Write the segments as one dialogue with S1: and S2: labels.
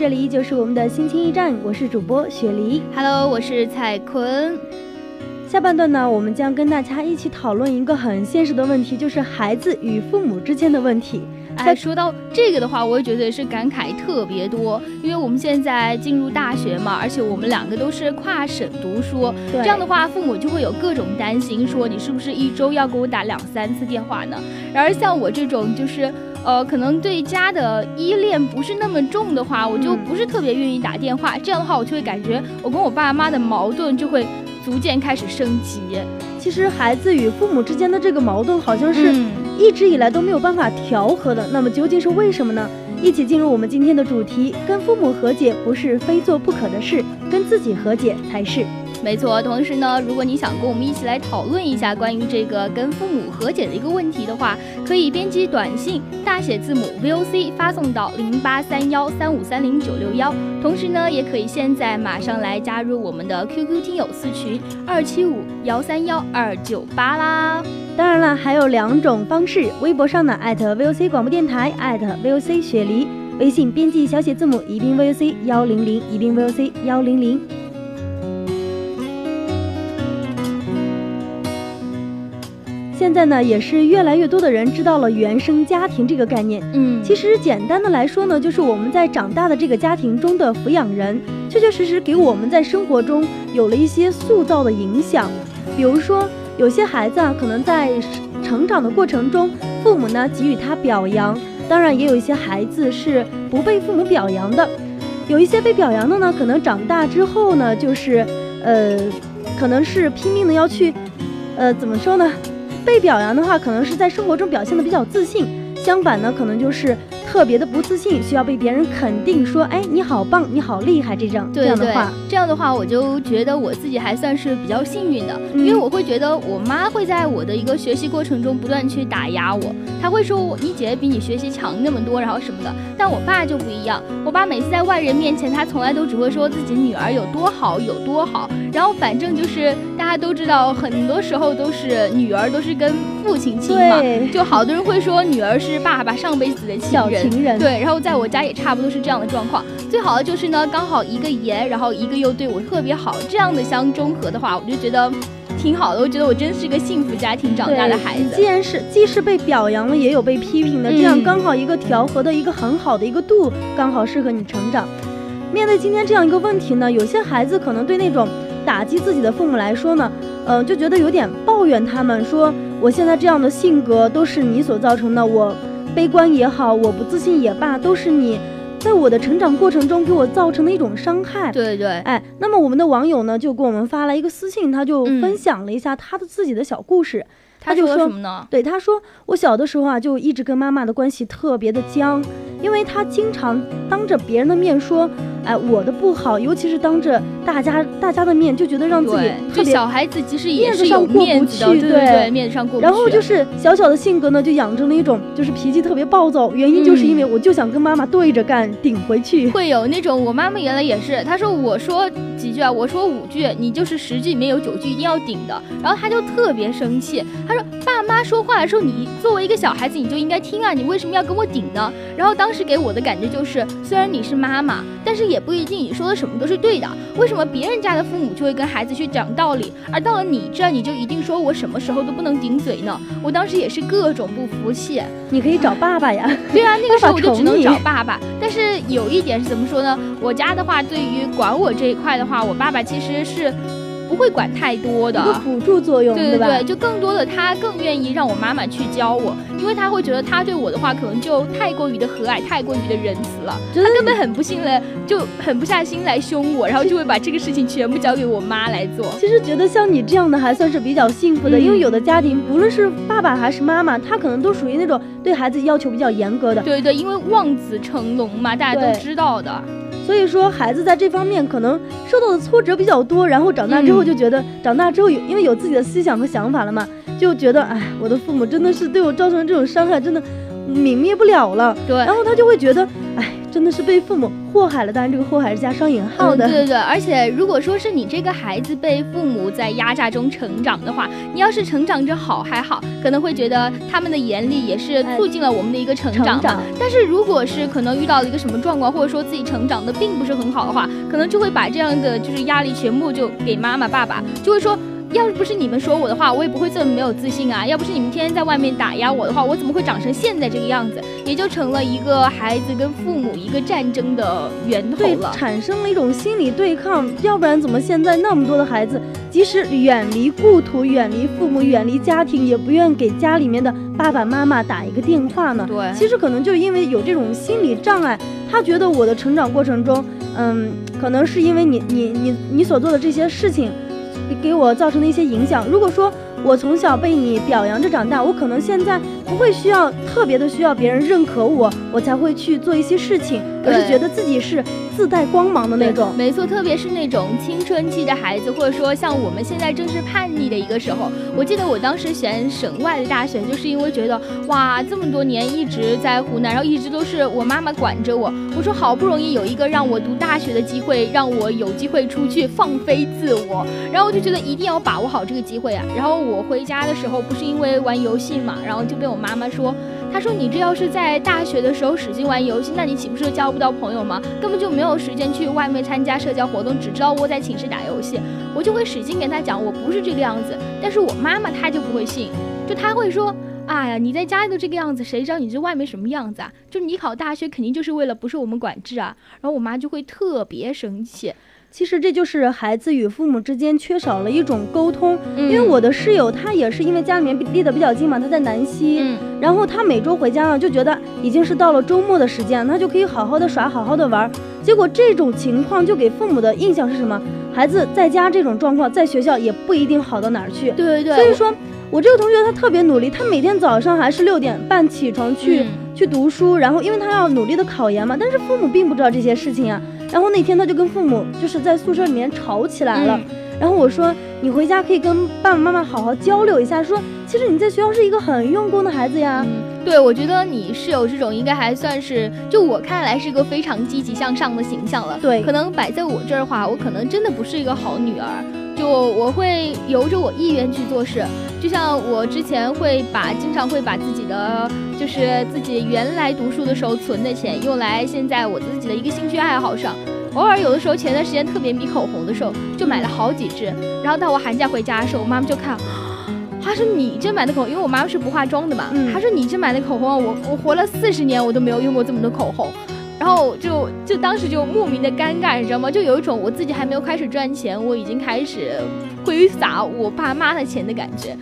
S1: 这里依旧是我们的心情驿站，我是主播雪梨。
S2: Hello，我是蔡坤。
S1: 下半段呢，我们将跟大家一起讨论一个很现实的问题，就是孩子与父母之间的问题。
S2: 哎，说到这个的话，我也觉得是感慨特别多，因为我们现在进入大学嘛，而且我们两个都是跨省读书，这样的话，父母就会有各种担心，说你是不是一周要给我打两三次电话呢？然而像我这种就是。呃，可能对家的依恋不是那么重的话，我就不是特别愿意打电话。这样的话，我就会感觉我跟我爸妈的矛盾就会逐渐开始升级。
S1: 其实孩子与父母之间的这个矛盾，好像是一直以来都没有办法调和的。那么究竟是为什么呢？一起进入我们今天的主题：跟父母和解不是非做不可的事，跟自己和解才是。
S2: 没错，同时呢，如果你想跟我们一起来讨论一下关于这个跟父母和解的一个问题的话，可以编辑短信大写字母 VOC 发送到零八三幺三五三零九六幺。同时呢，也可以现在马上来加入我们的 QQ 听友四群二七五幺三幺二九八啦。
S1: 当然了，还有两种方式：微博上的艾特 VOC 广播电台，艾特 VOC 雪梨；微信编辑小写字母宜宾 VOC 幺零零，宜宾 VOC 幺零零。现在呢，也是越来越多的人知道了原生家庭这个概念。
S2: 嗯，
S1: 其实简单的来说呢，就是我们在长大的这个家庭中的抚养人，确确实实给我们在生活中有了一些塑造的影响。比如说，有些孩子啊，可能在成长的过程中，父母呢给予他表扬；当然，也有一些孩子是不被父母表扬的。有一些被表扬的呢，可能长大之后呢，就是，呃，可能是拼命的要去，呃，怎么说呢？被表扬的话，可能是在生活中表现的比较自信；相反呢，可能就是特别的不自信，需要被别人肯定说：“哎，你好棒，你好厉害。”这种这样的话，
S2: 这样的话，我就觉得我自己还算是比较幸运的，因为我会觉得我妈会在我的一个学习过程中不断去打压我，她会说：“你姐姐比你学习强那么多，然后什么的。”但我爸就不一样，我爸每次在外人面前，他从来都只会说自己女儿有多好，有多好。然后反正就是大家都知道，很多时候都是女儿都是跟父亲亲嘛，就好多人会说女儿是爸爸上辈子的
S1: 情人，
S2: 对。然后在我家也差不多是这样的状况。最好的就是呢，刚好一个爷，然后一个又对我特别好，这样的相中和的话，我就觉得挺好的。我觉得我真是一个幸福家庭长大的孩子。
S1: 既然是既是被表扬了，也有被批评的，这样刚好一个调和的一个很好的一个度，刚好适合你成长。面对今天这样一个问题呢，有些孩子可能对那种。打击自己的父母来说呢，嗯，就觉得有点抱怨他们，说我现在这样的性格都是你所造成的，我悲观也好，我不自信也罢，都是你在我的成长过程中给我造成的一种伤害。
S2: 对对，
S1: 哎，那么我们的网友呢就给我们发来一个私信，他就分享了一下他的自己的小故事，
S2: 他
S1: 就说
S2: 什么呢？
S1: 对，他说我小的时候啊就一直跟妈妈的关系特别的僵，因为他经常当着别人的面说。哎，我的不好，尤其是当着大家大家的面，就觉得让自己
S2: 特别小孩子其实也是
S1: 上过
S2: 不
S1: 去，
S2: 对对，面子上过不
S1: 去。然后就是小小的性格呢，就养成了一种就是脾气特别暴躁，原因就是因为我就想跟妈妈对着干，顶回去。
S2: 会有那种我妈妈原来也是，她说我说几句啊，我说五句，你就是十句里面有九句一定要顶的。然后她就特别生气，她说爸妈说话的时候，你作为一个小孩子，你就应该听啊，你为什么要跟我顶呢？然后当时给我的感觉就是，虽然你是妈妈，但是也不一定你说的什么都是对的。为什么别人家的父母就会跟孩子去讲道理，而到了你这，你就一定说我什么时候都不能顶嘴呢？我当时也是各种不服气。
S1: 你可以找爸爸呀。
S2: 对啊，那个时候我就只能找爸爸。但是有一点是怎么说呢？我家的话，对于管我这一块的话，我爸爸其实是。不会管太多的，
S1: 一个辅助作用，
S2: 对对对，就更多的他更愿意让我妈妈去教我，因为他会觉得他对我的话可能就太过于的和蔼，太过于的仁慈了，他根本狠不心来，就狠不下心来凶我，然后就会把这个事情全部交给我妈来做。
S1: 其实觉得像你这样的还算是比较幸福的，因为有的家庭不论是爸爸还是妈妈，他可能都属于那种对孩子要求比较严格的。
S2: 对对，因为望子成龙嘛，大家都知道的。
S1: 所以说，孩子在这方面可能受到的挫折比较多，然后长大之后就觉得，长大之后有因为有自己的思想和想法了嘛，就觉得，哎，我的父母真的是对我造成这种伤害，真的泯灭不了了。
S2: 对，
S1: 然后他就会觉得，哎。真的是被父母祸害了，当然这个祸害是加双引号的。
S2: 对对对，而且如果说是你这个孩子被父母在压榨中成长的话，你要是成长着好还好，可能会觉得他们的严厉也是促进了我们的一个成长。但是如果是可能遇到了一个什么状况，或者说自己成长的并不是很好的话，可能就会把这样的就是压力全部就给妈妈爸爸，就会说。要是不是你们说我的话，我也不会这么没有自信啊！要不是你们天天在外面打压我的话，我怎么会长成现在这个样子？也就成了一个孩子跟父母一个战争的源头了，
S1: 产生了一种心理对抗。要不然怎么现在那么多的孩子，即使远离故土、远离父母、远离家庭，也不愿给家里面的爸爸妈妈打一个电话呢？
S2: 对，
S1: 其实可能就因为有这种心理障碍，他觉得我的成长过程中，嗯，可能是因为你、你、你、你所做的这些事情。给我造成的一些影响。如果说我从小被你表扬着长大，我可能现在不会需要特别的需要别人认可我，我才会去做一些事情，而是觉得自己是。自带光芒的那种，
S2: 没错，特别是那种青春期的孩子，或者说像我们现在正是叛逆的一个时候。我记得我当时选省外的大学，就是因为觉得哇，这么多年一直在湖南，然后一直都是我妈妈管着我。我说好不容易有一个让我读大学的机会，让我有机会出去放飞自我，然后我就觉得一定要把握好这个机会啊。然后我回家的时候，不是因为玩游戏嘛，然后就被我妈妈说。他说：“你这要是在大学的时候使劲玩游戏，那你岂不是交不到朋友吗？根本就没有时间去外面参加社交活动，只知道窝在寝室打游戏。”我就会使劲跟他讲，我不是这个样子。但是我妈妈她就不会信，就她会说：“哎呀，你在家里都这个样子，谁知道你这外面什么样子啊？就你考大学肯定就是为了不受我们管制啊。”然后我妈就会特别生气。
S1: 其实这就是孩子与父母之间缺少了一种沟通，因为我的室友他也是因为家里面离得比较近嘛，他在南溪，然后他每周回家呢，就觉得已经是到了周末的时间，他就可以好好的耍，好好的玩。结果这种情况就给父母的印象是什么？孩子在家这种状况，在学校也不一定好到哪儿去。
S2: 对对对。
S1: 所以说，我这个同学他特别努力，他每天早上还是六点半起床去去读书，然后因为他要努力的考研嘛，但是父母并不知道这些事情啊。然后那天他就跟父母就是在宿舍里面吵起来了，然后我说你回家可以跟爸爸妈妈好好交流一下，说其实你在学校是一个很用功的孩子呀。
S2: 对，我觉得你室友这种应该还算是，就我看来是一个非常积极向上的形象了。
S1: 对，
S2: 可能摆在我这儿的话，我可能真的不是一个好女儿。就我会由着我意愿去做事，就像我之前会把经常会把自己的就是自己原来读书的时候存的钱用来现在我自己的一个兴趣爱好上。偶尔有的时候前段时间特别迷口红的时候，就买了好几支。然后到我寒假回家的时候，我妈妈就看。她说：“你这买的口红，因为我妈妈是不化妆的嘛。她说你这买的口红，我我活了四十年，我都没有用过这么多口红。然后就就当时就莫名的尴尬，你知道吗？就有一种我自己还没有开始赚钱，我已经开始挥洒我爸妈的钱的感觉。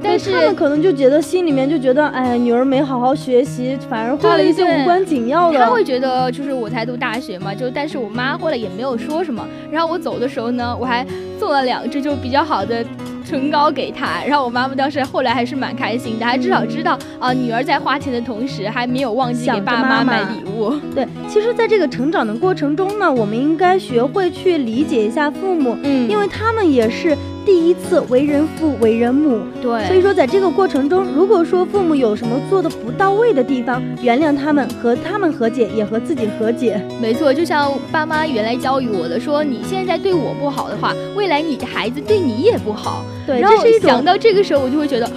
S2: 但是
S1: 他们可能就觉得心里面就觉得，哎，女儿没好好学习，反而花了一些无关紧要的。
S2: 他会觉得就是我才读大学嘛，就但是我妈后来也没有说什么。然后我走的时候呢，我还送了两只就比较好的。”唇膏给他，然后我妈妈当时后来还是蛮开心的，还至少知道啊，女儿在花钱的同时还没有忘记给爸妈买礼物。
S1: 对，其实，在这个成长的过程中呢，我们应该学会去理解一下父母，嗯，因为他们也是。第一次为人父为人母，
S2: 对，
S1: 所以说在这个过程中，如果说父母有什么做的不到位的地方，原谅他们，和他们和解，也和自己和解。
S2: 没错，就像爸妈原来教育我的，说你现在对我不好的话，未来你的孩子对你也不好。
S1: 对，
S2: 然后想到这个时候，我就会觉得。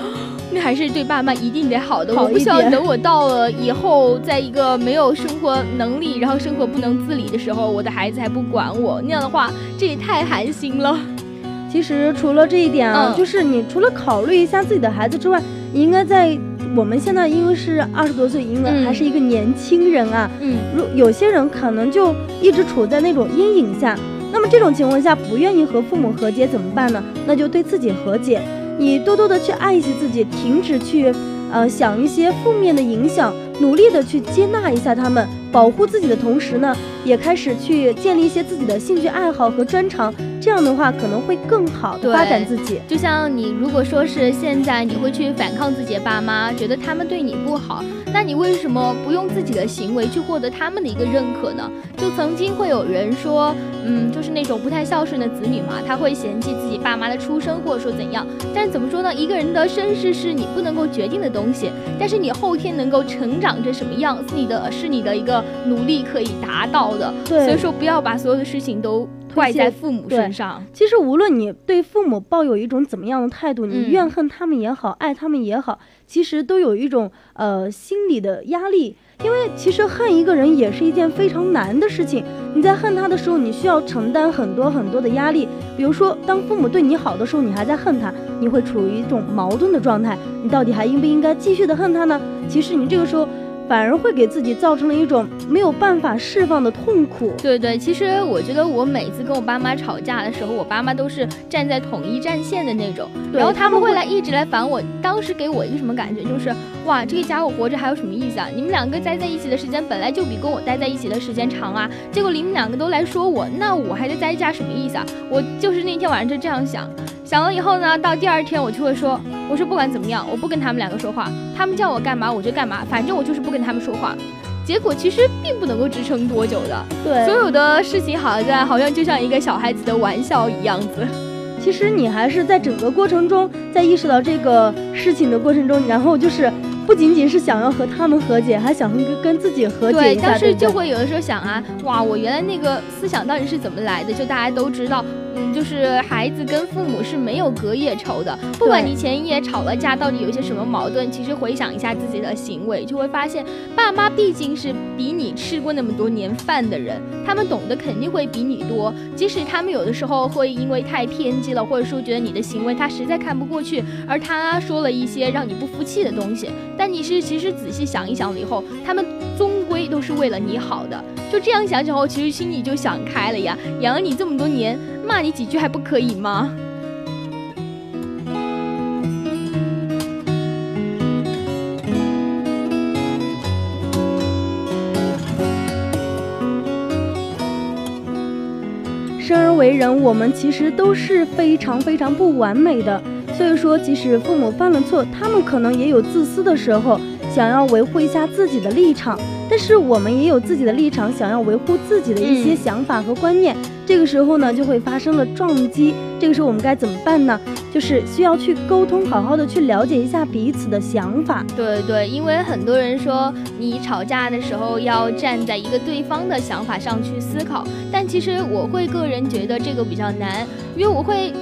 S2: 那还是对爸妈一定得好的。
S1: 好
S2: 我不希望等我到了以后，在一个没有生活能力，然后生活不能自理的时候，我的孩子还不管我，那样的话，这也太寒心了。
S1: 其实除了这一点啊，
S2: 嗯
S1: 就是你除了考虑一下自己的孩子之外，你应该在我们现在因为是二十多岁，应该
S2: 嗯
S1: 还是一个年轻人啊。
S2: 嗯，
S1: 如有些人可能就一直处在那种阴影下，那么这种情况下不愿意和父母和解怎么办呢？那就对自己和解，你多多的去爱惜自己，停止去呃想一些负面的影响，努力的去接纳一下他们，保护自己的同时呢，也开始去建立一些自己的兴趣爱好和专长，这样的话可能会更好的发展自己。
S2: 就像你如果说是现在你会去反抗自己的爸妈，觉得他们对你不好，那你为什么不用自己的行为去获得他们的一个认可呢？就曾经会有人说，嗯，就是那种不太孝顺的子女嘛，他会嫌弃自己爸妈的出生，或者说怎样。但是怎么说呢？一个人的身世是你不能够决定的东西，但是你后天能够成长成什么样，是你的是你的一个努力可以达到的。
S1: 对
S2: 所以说不要把所有的事情都怪在父母身上。
S1: 其实无论你对父母抱有一种怎么样的态度，你
S2: 嗯
S1: 怨恨他们也好，爱他们也好，其实都有一种呃心理的压力。因为其实恨一个人也是一件非常难的事情。你在恨他的时候，你需要承担很多很多的压力。比如说，当父母对你好的时候，你还在恨他，你会处于一种矛盾的状态。你到底还应不应该继续的恨他呢？其实你这个时候反而会给自己造成了一种没有办法释放的痛苦。
S2: 对对，其实我觉得我每次跟我爸妈吵架的时候，我爸妈都是站在统一战线的那种，然后他们会来一直来烦我。当时给我一个什么感觉，就是哇，这个家伙活着还有什么意思啊？你们两个待在一起的时间本来就比跟我待在一起的时间长啊，结果你们两个都来说我，那我还在在一家什么意思啊？我就是那天晚上就这样想，想了以后呢，到第二天我就会说，我说不管怎么样，我不跟他们两个说话，他们叫我干嘛我就干嘛，反正我就是不跟他们说话。结果其实并不能够支撑多久的，
S1: 对，
S2: 所有的事情好像好像就像一个小孩子的玩笑一样子。
S1: 其实你还是在整个过程中，在意识到这个事情的过程中，然后就是不仅仅是想要和他们和解，还想跟跟自己和解
S2: 对，
S1: 一下，
S2: 当时
S1: 对不对
S2: 就会有的时候想啊，哇，我原来那个思想到底是怎么来的？就大家都知道，嗯，就是孩子跟父母是没有隔夜仇的。不管你前一夜吵了架，到底有一些什么矛盾，其实回想一下自己的行为，就会发现，爸妈毕竟是比你吃过那么多年饭的人，他们懂得肯定会比你多。即使他们有的时候会因为太偏激了，或者说觉得你的行为他实在看不过去，而他说了一些让你不服气的东西，但你是其实仔细想一想了以后，他们终归都是为了你好的。就这样想想后，其实心里就想开了呀。养了你这么多年，骂你几句还不可以吗？
S1: 生而为人，我们其实都是非常非常不完美的。所以说，即使父母犯了错，他们可能也有自私的时候，想要维护一下自己的立场。是我们也有自己的立场，想要维护自己的一些想法和观念。这个时候呢，就会发生了撞击。这个时候我们该怎么办呢？就是需要去沟通，好好的去了解一下彼此的想法。
S2: 对对，因为很多人说你吵架的时候要站在一个对方的想法上去思考，但其实我会个人觉得这个比较难，因为我会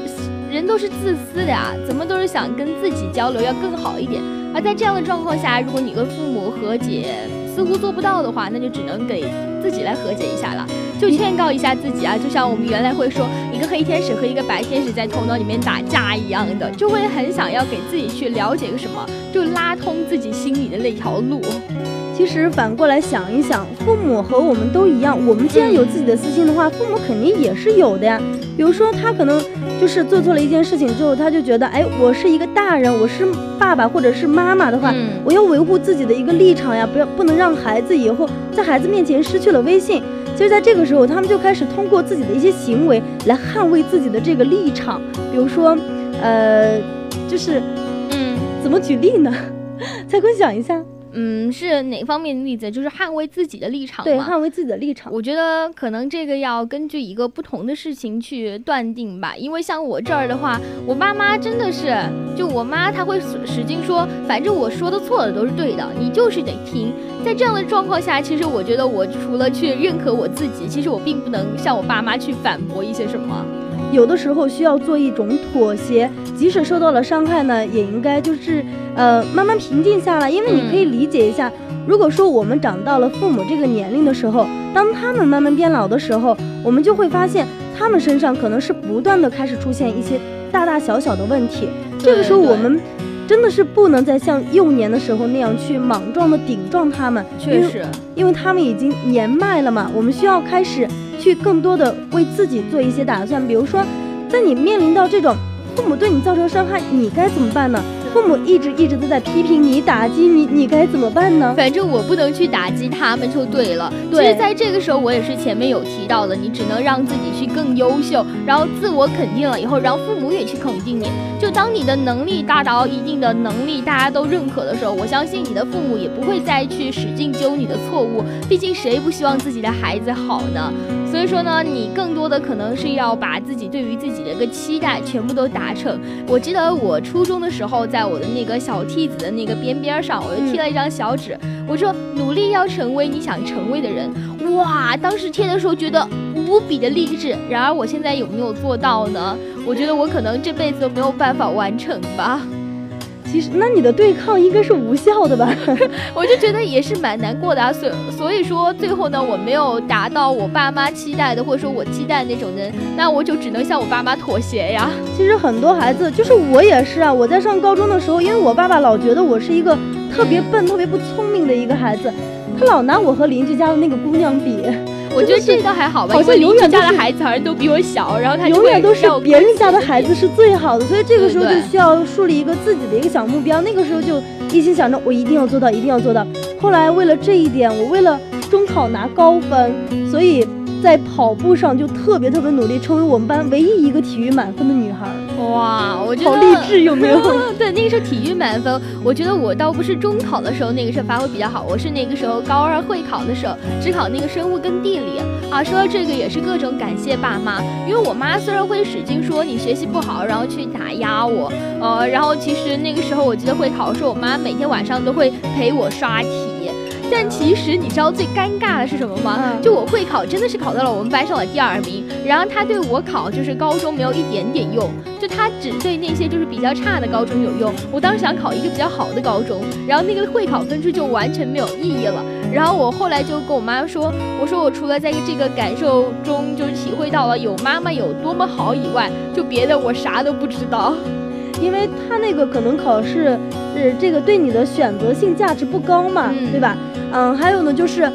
S2: 人都是自私的呀，怎么都是想跟自己交流要更好一点。而在这样的状况下，如果你跟父母和解似乎做不到的话，那就只能给自己来和解一下了，就劝告一下自己啊，就像我们原来会说一个黑天使和一个白天使在头脑里面打架一样的，就会很想要给自己去了解个什么，就拉通自己心里的那条路。
S1: 其实反过来想一想，父母和我们都一样。我们既然有自己的私心的话，父母肯定也是有的呀。比如说，他可能就是做错了一件事情之后，他就觉得，哎，我是一个大人，我是爸爸或者是妈妈的话，
S2: 嗯
S1: 我要维护自己的一个立场呀，不要不能让孩子以后在孩子面前失去了威信。其实，在这个时候，他们就开始通过自己的一些行为来捍卫自己的这个立场。比如说，呃，就是
S2: 嗯
S1: 怎么举例呢？蔡坤想一下，
S2: 嗯，是哪方面的例子？就是捍卫自己的立场
S1: 对，捍卫自己的立场。
S2: 我觉得可能这个要根据一个不同的事情去断定吧，因为像我这儿的话，我爸妈真的是，就我妈她会使使劲说，反正我说的错的都是对的，你就是得听。在这样的状况下，其实我觉得我除了去认可我自己，其实我并不能向我爸妈去反驳一些什么。
S1: 有的时候需要做一种妥协，即使受到了伤害呢，也应该就是呃慢慢平静下来。因为你可以理解一下，如果说我们长到了父母这个年龄的时候，当他们慢慢变老的时候，我们就会发现他们身上可能是不断的开始出现一些大大小小的问题。这个时候我们。真的是不能再像幼年的时候那样去莽撞的顶撞他们，
S2: 确实，
S1: 因为他们已经年迈了嘛。我们需要开始去更多的为自己做一些打算，比如说，在你面临到这种父母对你造成伤害，你该怎么办呢？父母一直一直都在批评你、打击你，你该怎么办呢？
S2: 反正我不能去打击他们就对了。
S1: 对，
S2: 其实在这个时候，我也是前面有提到的，你只能让自己去更优秀，然后自我肯定了以后，让父母也去肯定你。就当你的能力达到一定的能力，大家都认可的时候，我相信你的父母也不会再去使劲揪你的错误。毕竟谁不希望自己的孩子好呢？所以说呢，你更多的可能是要把自己对于自己的一个期待全部都达成。我记得我初中的时候，在我的那个小屉子的那个边边上，我就贴了一张小纸，我说努力要成为你想成为的人。哇，当时贴的时候觉得无比的励志。然而我现在有没有做到呢？我觉得我可能这辈子都没有办法完成吧。
S1: 其实，那你的对抗应该是无效的吧？
S2: 我就觉得也是蛮难过的啊。所所以说，最后呢，我没有达到我爸妈期待的，或者说我期待的那种人，那我就只能向我爸妈妥协呀。
S1: 其实很多孩子，就是我也是啊。我在上高中的时候，因为我爸爸老觉得我是一个特别笨、特别不聪明的一个孩子，他老拿我和邻居家的那个姑娘比。
S2: 我觉得这倒还好吧，
S1: 好像永远
S2: 家的孩子好像都比我小，然后他
S1: 永远都是别人家的孩子是最好的，所以这个时候就需要树立一个自己的一个小目标。那个时候就一心想着我一定要做到，一定要做到。后来为了这一点，我为了中考拿高分，所以。在跑步上就特别特别努力，成为我们班唯一一个体育满分的女孩。
S2: 哇，我觉得
S1: 好励志，有没有？
S2: 对，那个时候体育满分，我觉得我倒不是中考的时候那个时候发挥比较好，我是那个时候高二会考的时候，只考那个生物跟地理啊。说到这个也是各种感谢爸妈，因为我妈虽然会使劲说你学习不好，然后去打压我，呃，然后其实那个时候我记得会考的时候，我妈每天晚上都会陪我刷题。但其实你知道最尴尬的是什么吗？就我会考真的是考到了我们班上的第二名，然后他对我考就是高中没有一点点用，就他只对那些就是比较差的高中有用。我当时想考一个比较好的高中，然后那个会考分数就完全没有意义了。然后我后来就跟我妈说，我说我除了在这个感受中就是体会到了有妈妈有多么好以外，就别的我啥都不知道。
S1: 因为他那个可能考试，呃这个对你的选择性价值不高嘛，对吧？嗯，还有呢，就是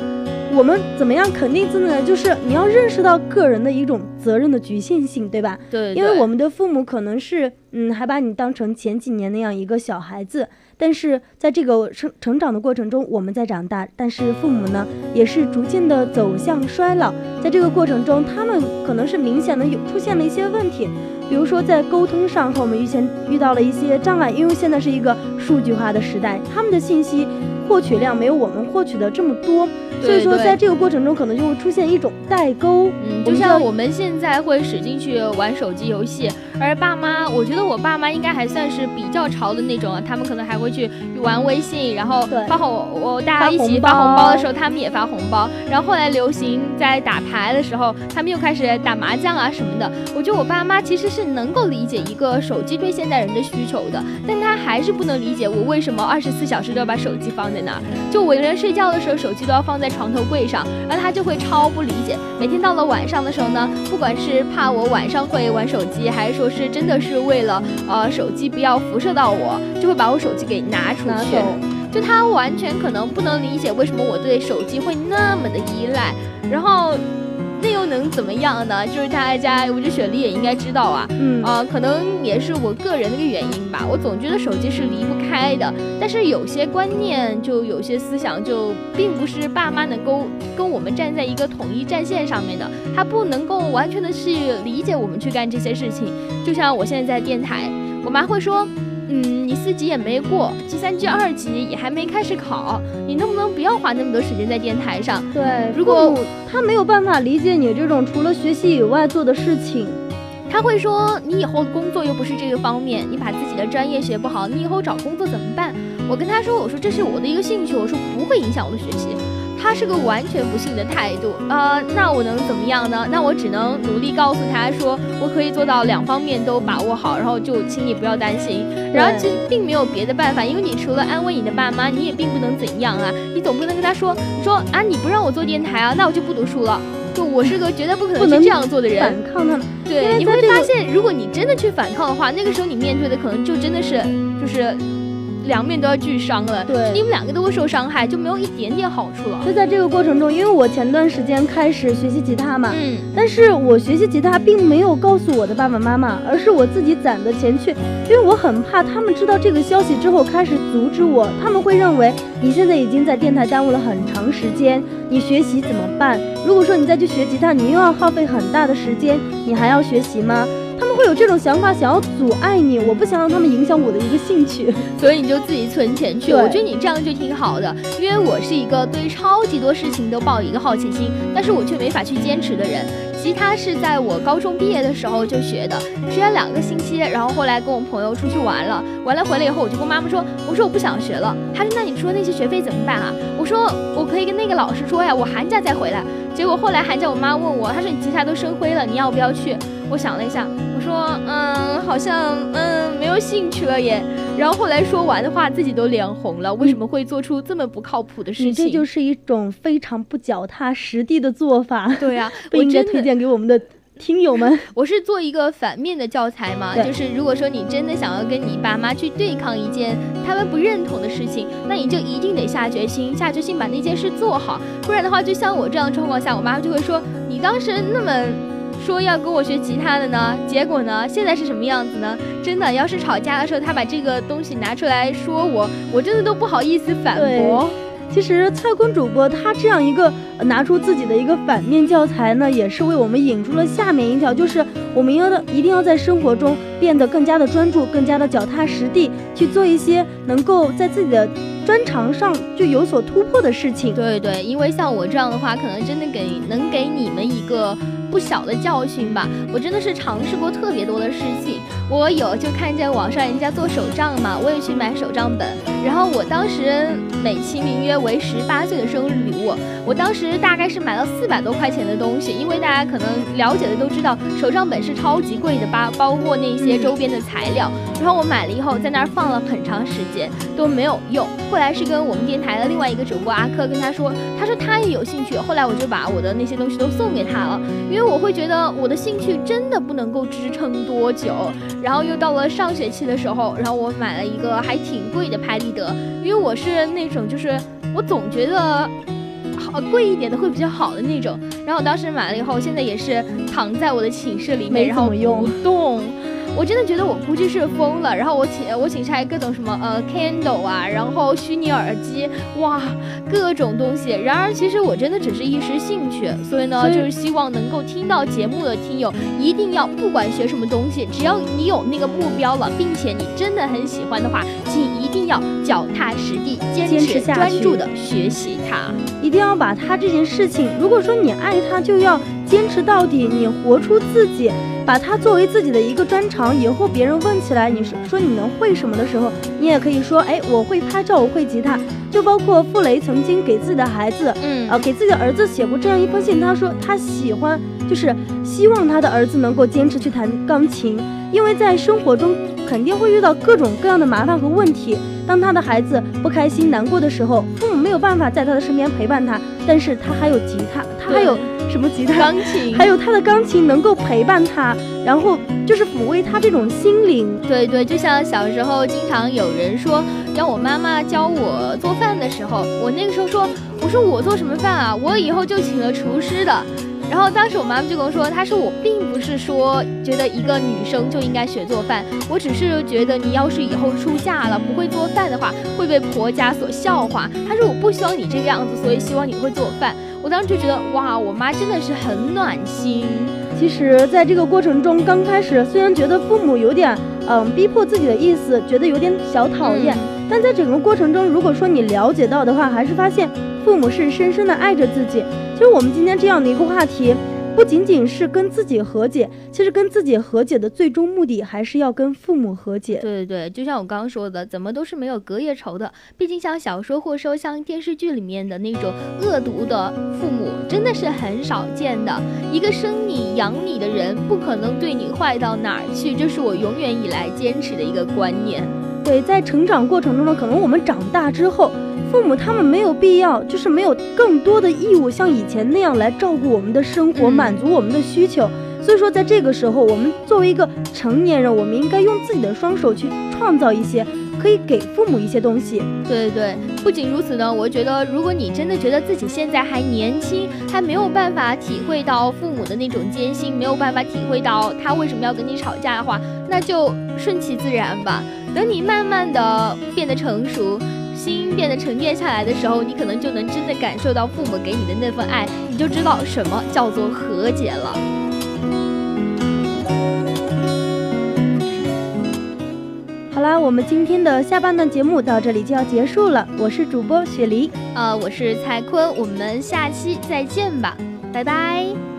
S1: 我们怎么样肯定自己呢？就是你要认识到个人的一种责任的局限性，对吧？
S2: 对。
S1: 因为我们的父母可能是，嗯，还把你当成前几年那样一个小孩子，但是在这个成成长的过程中，我们在长大，但是父母呢，也是逐渐的走向衰老，在这个过程中，他们可能是明显的有出现了一些问题。比如说，在沟通上和我们遇见遇到了一些障碍，因为现在是一个数据化的时代，他们的信息获取量没有我们获取的这么多，所以说在这个过程中可能就会出现一种代沟。
S2: 嗯，就像我们现在会使劲去玩手机游戏，而爸妈，我觉得我爸妈应该还算是比较潮的那种，他们可能还会去玩微信，然后发红，我大家一起发红包的时候，他们也发红包。然后后来流行在打牌的时候，他们又开始打麻将啊什么的。我觉得我爸妈其实是。能够理解一个手机对现代人的需求的，但他还是不能理解我为什么二十四小时都要把手机放在那儿。就我连睡觉的时候，手机都要放在床头柜上，然后他就会超不理解。每天到了晚上的时候呢，不管是怕我晚上会玩手机，还是说是真的是为了呃手机不要辐射到我，就会把我手机给拿出去。就他完全可能不能理解为什么我对手机会那么的依赖，然后。那又能怎么样呢？就是大家，我觉得雪莉也应该知道啊，嗯啊，可能也是我个人的一个原因吧。我总觉得手机是离不开的，但是有些观念，就有些思想，就并不是爸妈能够跟我们站在一个统一战线上面的，他不能够完全的去理解我们去干这些事情。就像我现在在电台，我妈会说。嗯，你四级也没过，计算机二级也还没开始考，你能不能不要花那么多时间在电台上？
S1: 对，如果他没有办法理解你这种除了学习以外做的事情，
S2: 他会说你以后的工作又不是这个方面，你把自己的专业学不好，你以后找工作怎么办？我跟他说，我说这是我的一个兴趣，我说不会影响我的学习。他是个完全不信的态度。呃，那我能怎么样呢？那我只能努力告诉他说，我可以做到两方面都把握好，然后就请你不要担心。然后其实并没有别的办法，因为你除了安慰你的爸妈，你也并不能怎样啊。你总不能跟他说，你说啊，你不让我做电台啊，那我就不读书了。就我是个绝对不可能去这样做的人，
S1: 反抗他们。
S2: 对，你会发现，如果你真的去反抗的话，那个时候你面对的可能就真的是，就是。两面都要俱伤了，
S1: 对，
S2: 你们两个都会受伤害，就没有一点点好处了。
S1: 就在这个过程中，因为我前段时间开始学习吉他嘛，嗯，但是我学习吉他并没有告诉我的爸爸妈妈，而是我自己攒的钱去，因为我很怕他们知道这个消息之后开始阻止我，他们会认为你现在已经在电台耽误了很长时间，你学习怎么办？如果说你再去学吉他，你又要耗费很大的时间，你还要学习吗？他们会有这种想法，想要阻碍你。我不想让他们影响我的一个兴趣，
S2: 所以你就自己存钱去。我觉得你这样就挺好的，因为我是一个对超级多事情都抱一个好奇心，但是我却没法去坚持的人。吉他是在我高中毕业的时候就学的，学了两个星期，然后后来跟我朋友出去玩了，完了回来以后我就跟妈妈说，我说我不想学了。她说那你说那些学费怎么办啊？我说我可以跟那个老师说呀，我寒假再回来。结果后来寒假我妈问我，她说你吉他都生灰了，你要不要去？我想了一下，我说嗯，好像嗯没有兴趣了耶。然后后来说完的话，自己都脸红了。为什么会做出这么不靠谱的事情？
S1: 你这就是一种非常不脚踏实地的做法。
S2: 对呀，
S1: 不应该推荐给我们的听友们。
S2: 我是做一个反面的教材嘛，就是如果说你真的想要跟你爸妈去对抗一件他们不认同的事情，那你就一定得下决心，下决心把那件事做好。不然的话，就像我这样的状况下，我妈就会说你当时那么。说要跟我学吉他的呢，结果呢，现在是什么样子呢？真的，要是吵架的时候他把这个东西拿出来说我，我真的都不好意思反驳。
S1: 其实蔡坤主播他这样一个拿出自己的一个反面教材呢，也是为我们引出了下面一条，就是我们要的一定要在生活中变得更加的专注，更加的脚踏实地，去做一些能够在自己的专长上就有所突破的事情。
S2: 对对，因为像我这样的话，可能真的给能给你们一个。不小的教训吧，我真的是尝试过特别多的事情。我有就看见网上人家做手账嘛，我也去买手账本。然后我当时美其名曰为十八岁的生日礼物，我当时大概是买了四百多块钱的东西，因为大家可能了解的都知道，手账本是超级贵的吧，包括那些周边的材料。然后我买了以后，在那儿放了很长时间都没有用。后来是跟我们电台的另外一个主播阿珂跟他说，他说他也有兴趣。后来我就把我的那些东西都送给他了，因为。我会觉得我的兴趣真的不能够支撑多久，然后又到了上学期的时候，然后我买了一个还挺贵的拍立得，因为我是那种就是我总觉得好贵一点的会比较好的那种，然后我当时买了以后，现在也是躺在我的寝室里面，然后不动。我真的觉得我估计是疯了，然后我请我请拆各种什么呃 candle 啊，然后虚拟耳机，哇，各种东西。然而其实我真的只是一时兴趣，所以呢，就是希望能够听到节目的听友一定要不管学什么东西，只要你有那个目标了，并且你真的很喜欢的话，请一定要脚踏实地、坚持、专注的学习它，
S1: 一定要把它这件事情，如果说你爱它，就要。坚持到底，你活出自己，把它作为自己的一个专长。以后别人问起来，你说说你能会什么的时候，你也可以说，哎，我会拍照，我会吉他。就包括傅雷曾经给自己的孩子，嗯，呃，给自己的儿子写过这样一封信，他说他喜欢，就是希望他的儿子能够坚持去弹钢琴，因为在生活中肯定会遇到各种各样的麻烦和问题。当他的孩子不开心、难过的时候，父母没有办法在他的身边陪伴他，但是他还有吉他，他还有。什么吉他、
S2: 钢琴，
S1: 还有他的钢琴能够陪伴他，然后就是抚慰他这种心灵。
S2: 对对，就像小时候经常有人说，让我妈妈教我做饭的时候，我那个时候说，我说我做什么饭啊？我以后就请了厨师的。然后当时我妈妈就跟我说，她说我并不是说觉得一个女生就应该学做饭，我只是觉得你要是以后出嫁了不会做饭的话，会被婆家所笑话。她说我不希望你这个样子，所以希望你会做饭。我当时就觉得哇，我妈真的是很暖心。
S1: 其实，在这个过程中，刚开始虽然觉得父母有点嗯逼迫自己的意思，觉得有点小讨厌，但在整个过程中，如果说你了解到的话，还是发现父母是深深的爱着自己。其实我们今天这样的一个话题，不仅仅是跟自己和解，其实跟自己和解的最终目的还是要跟父母和解。
S2: 对对对，就像我刚刚说的，怎么都是没有隔夜仇的。毕竟像小说或者说像电视剧里面的那种恶毒的父母，真的是很少见的。一个生你养你的人，不可能对你坏到哪儿去，这是我永远以来坚持的一个观念。
S1: 对，在成长过程中呢，可能我们长大之后。父母他们没有必要，就是没有更多的义务像以前那样来照顾我们的生活，满足我们的需求。所以说，在这个时候，我们作为一个成年人，我们应该用自己的双手去创造一些，可以给父母一些东西。
S2: 对对对，不仅如此呢，我觉得如果你真的觉得自己现在还年轻，还没有办法体会到父母的那种艰辛，没有办法体会到他为什么要跟你吵架的话，那就顺其自然吧。等你慢慢的变得成熟。心变得沉淀下来的时候，你可能就能真的感受到父母给你的那份爱，你就知道什么叫做和解了。
S1: 好啦，我们今天的下半段节目到这里就要结束了。我是主播雪梨，
S2: 呃，我是蔡坤，我们下期再见吧，拜拜。